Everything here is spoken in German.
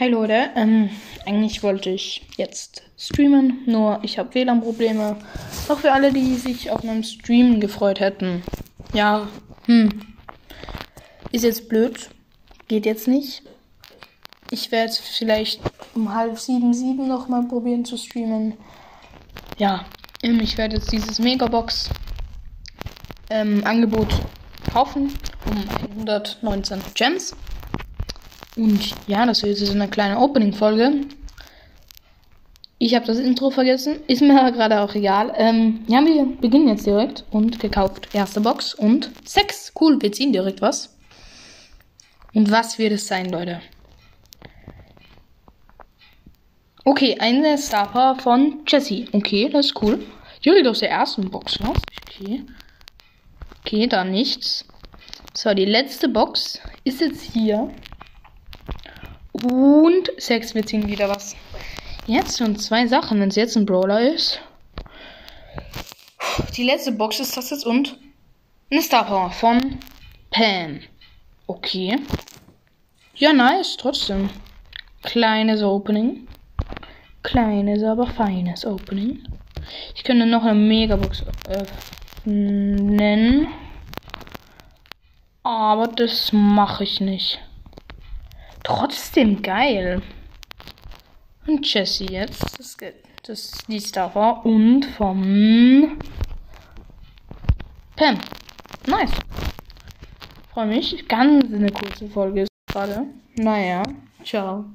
Hi Leute, ähm, eigentlich wollte ich jetzt streamen, nur ich habe WLAN-Probleme. Auch für alle, die sich auf meinem Stream gefreut hätten. Ja, hm. Ist jetzt blöd. Geht jetzt nicht. Ich werde vielleicht um halb sieben, sieben nochmal probieren zu streamen. Ja, ähm, ich werde jetzt dieses Megabox ähm, Angebot kaufen um 119 Gems. Und ja, das wird jetzt eine kleine Opening-Folge. Ich habe das Intro vergessen. Ist mir gerade auch egal. Ähm, ja, wir beginnen jetzt direkt. Und gekauft. Erste Box und sechs. Cool, wir ziehen direkt was. Und was wird es sein, Leute? Okay, eine Star Power von Jessie. Okay, das ist cool. Direkt aus der ersten Box raus. Okay. Okay, da nichts. So, die letzte Box ist jetzt hier. Und sechs, wir ziehen wieder was. Jetzt schon zwei Sachen, wenn es jetzt ein Brawler ist. Die letzte Box ist das jetzt und eine Star Power von Pam. Okay. Ja, nice, trotzdem. Kleines Opening. Kleines, aber feines Opening. Ich könnte noch eine Megabox öffnen. Aber das mache ich nicht. Trotzdem geil. Und Jesse jetzt. Das, das ist die Star und vom Pam. Nice. Freue mich. Ganz eine kurze Folge ist gerade. Naja. Ciao.